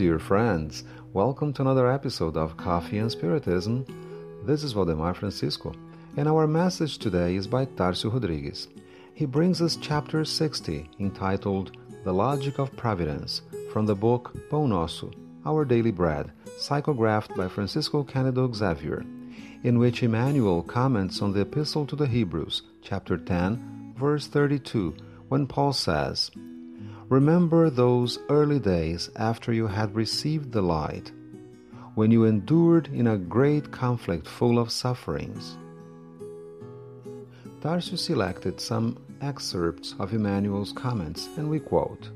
dear friends. Welcome to another episode of Coffee and Spiritism. This is Valdemar Francisco, and our message today is by Tarcio Rodrigues. He brings us chapter 60, entitled The Logic of Providence, from the book Pão Nosso, Our Daily Bread, psychographed by Francisco Cândido Xavier, in which Emmanuel comments on the Epistle to the Hebrews, chapter 10, verse 32, when Paul says, Remember those early days after you had received the light, when you endured in a great conflict full of sufferings. Tarcio selected some excerpts of Emmanuel's comments, and we quote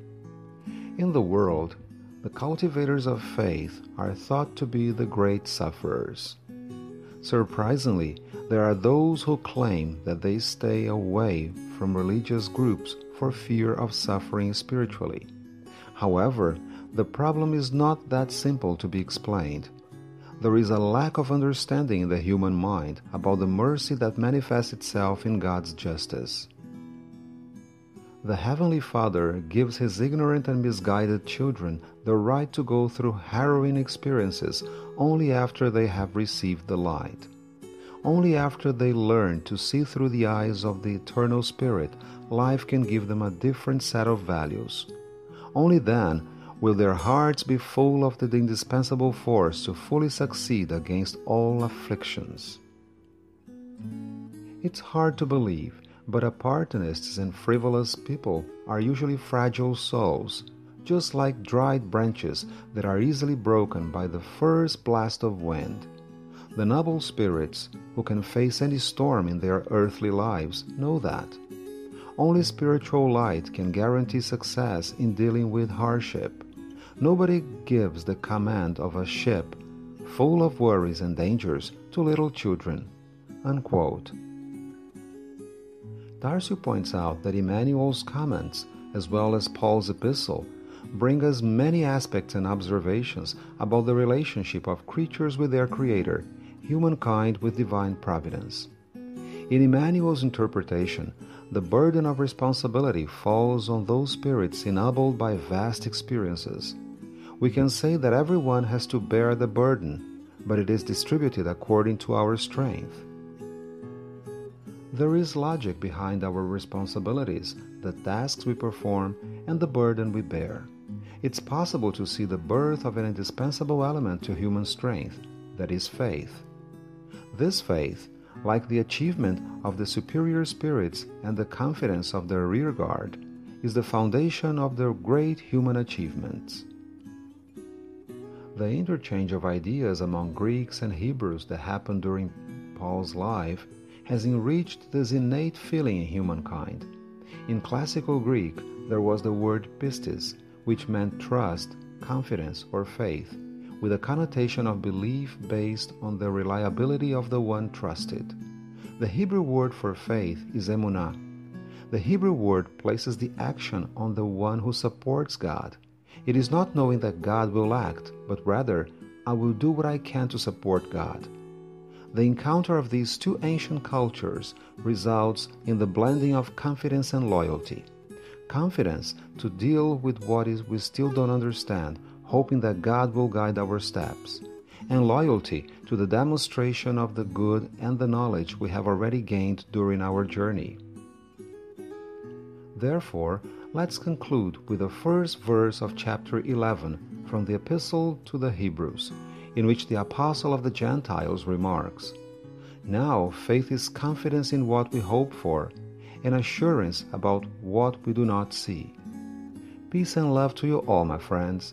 In the world, the cultivators of faith are thought to be the great sufferers. Surprisingly, there are those who claim that they stay away from religious groups for fear of suffering spiritually. However, the problem is not that simple to be explained. There is a lack of understanding in the human mind about the mercy that manifests itself in God's justice. The Heavenly Father gives His ignorant and misguided children the right to go through harrowing experiences only after they have received the light. Only after they learn to see through the eyes of the Eternal Spirit, life can give them a different set of values. Only then will their hearts be full of the indispensable force to fully succeed against all afflictions. It's hard to believe, but opportunists and frivolous people are usually fragile souls, just like dried branches that are easily broken by the first blast of wind. The noble spirits, who can face any storm in their earthly lives, know that. Only spiritual light can guarantee success in dealing with hardship. Nobody gives the command of a ship full of worries and dangers to little children. Unquote. Tarcio points out that Emmanuel's comments, as well as Paul's epistle, bring us many aspects and observations about the relationship of creatures with their Creator humankind with divine providence. In Emmanuel's interpretation, the burden of responsibility falls on those spirits ennobled by vast experiences. We can say that everyone has to bear the burden, but it is distributed according to our strength. There is logic behind our responsibilities, the tasks we perform, and the burden we bear. It's possible to see the birth of an indispensable element to human strength, that is faith. This faith, like the achievement of the superior spirits and the confidence of their rearguard, is the foundation of their great human achievements. The interchange of ideas among Greeks and Hebrews that happened during Paul's life has enriched this innate feeling in humankind. In classical Greek, there was the word pistis, which meant trust, confidence, or faith with a connotation of belief based on the reliability of the one trusted. The Hebrew word for faith is emunah. The Hebrew word places the action on the one who supports God. It is not knowing that God will act, but rather, I will do what I can to support God. The encounter of these two ancient cultures results in the blending of confidence and loyalty. Confidence to deal with what is we still don't understand hoping that God will guide our steps, and loyalty to the demonstration of the good and the knowledge we have already gained during our journey. Therefore, let's conclude with the first verse of chapter 11 from the Epistle to the Hebrews, in which the Apostle of the Gentiles remarks Now faith is confidence in what we hope for, and assurance about what we do not see. Peace and love to you all, my friends